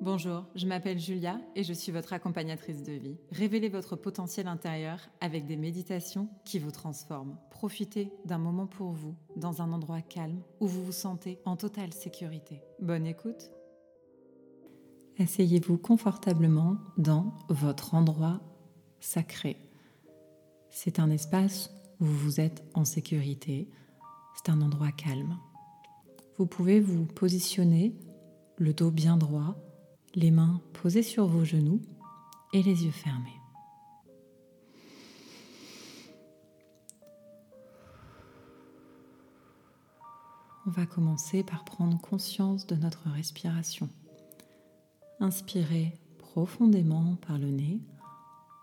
Bonjour, je m'appelle Julia et je suis votre accompagnatrice de vie. Révélez votre potentiel intérieur avec des méditations qui vous transforment. Profitez d'un moment pour vous, dans un endroit calme où vous vous sentez en totale sécurité. Bonne écoute. Asseyez-vous confortablement dans votre endroit sacré. C'est un espace où vous êtes en sécurité. C'est un endroit calme. Vous pouvez vous positionner le dos bien droit les mains posées sur vos genoux et les yeux fermés. On va commencer par prendre conscience de notre respiration. Inspirez profondément par le nez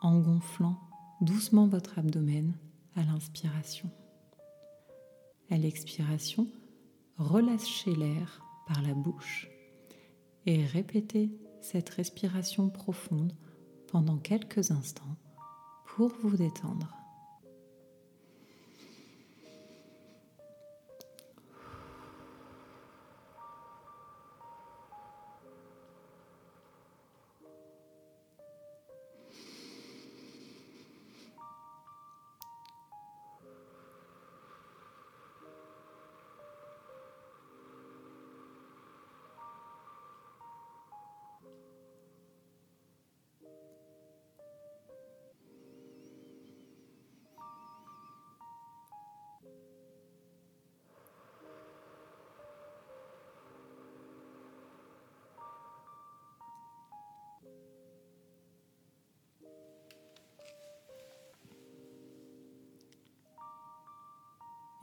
en gonflant doucement votre abdomen à l'inspiration. À l'expiration, relâchez l'air par la bouche et répétez cette respiration profonde pendant quelques instants pour vous détendre.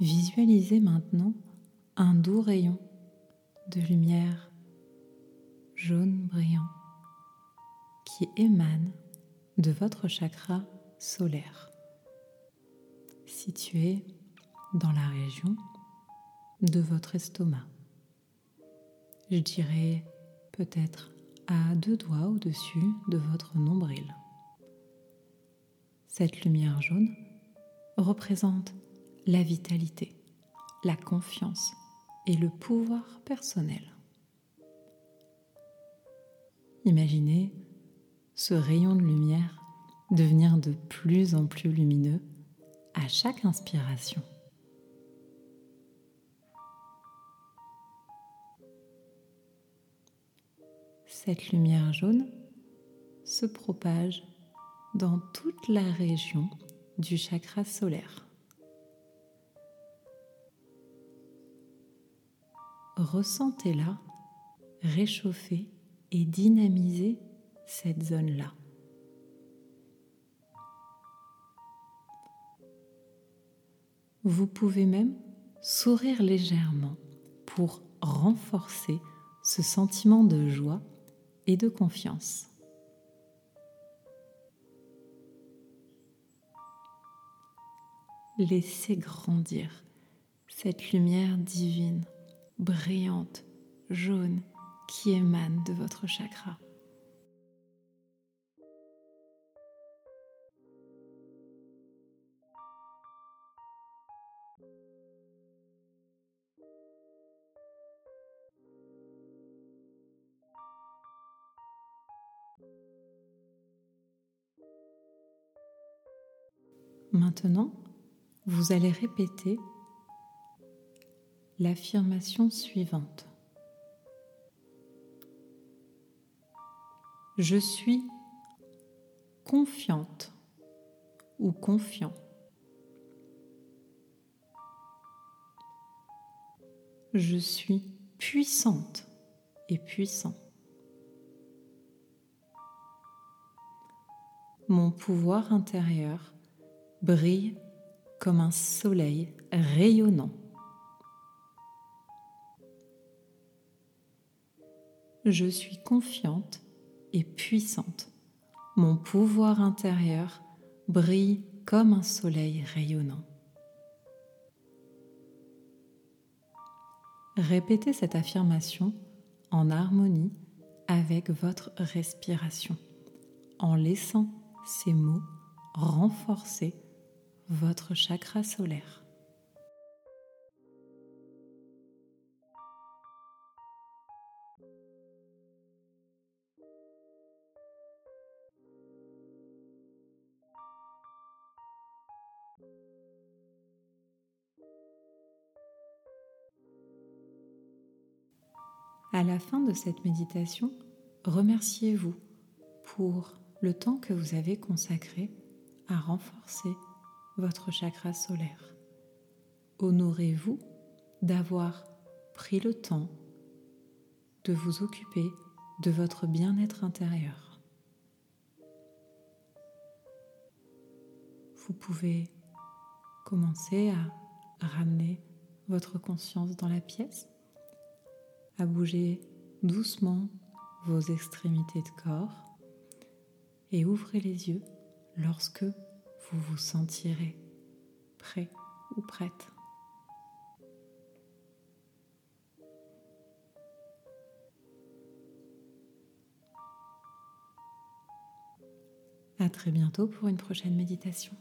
Visualisez maintenant un doux rayon de lumière jaune brillant qui émane de votre chakra solaire, situé dans la région de votre estomac. Je dirais peut-être à deux doigts au-dessus de votre nombril. Cette lumière jaune représente la vitalité, la confiance et le pouvoir personnel. Imaginez ce rayon de lumière devenir de plus en plus lumineux à chaque inspiration. Cette lumière jaune se propage dans toute la région du chakra solaire. Ressentez-la réchauffer et dynamiser cette zone-là. Vous pouvez même sourire légèrement pour renforcer ce sentiment de joie et de confiance. Laissez grandir cette lumière divine brillante, jaune, qui émane de votre chakra. Maintenant, vous allez répéter l'affirmation suivante. Je suis confiante ou confiant. Je suis puissante et puissant. Mon pouvoir intérieur brille comme un soleil rayonnant. Je suis confiante et puissante. Mon pouvoir intérieur brille comme un soleil rayonnant. Répétez cette affirmation en harmonie avec votre respiration, en laissant ces mots renforcer votre chakra solaire. À la fin de cette méditation, remerciez-vous pour le temps que vous avez consacré à renforcer votre chakra solaire. Honorez-vous d'avoir pris le temps de vous occuper de votre bien-être intérieur. Vous pouvez commencer à ramener votre conscience dans la pièce, à bouger doucement vos extrémités de corps et ouvrez les yeux lorsque vous vous sentirez prêt ou prête. À très bientôt pour une prochaine méditation.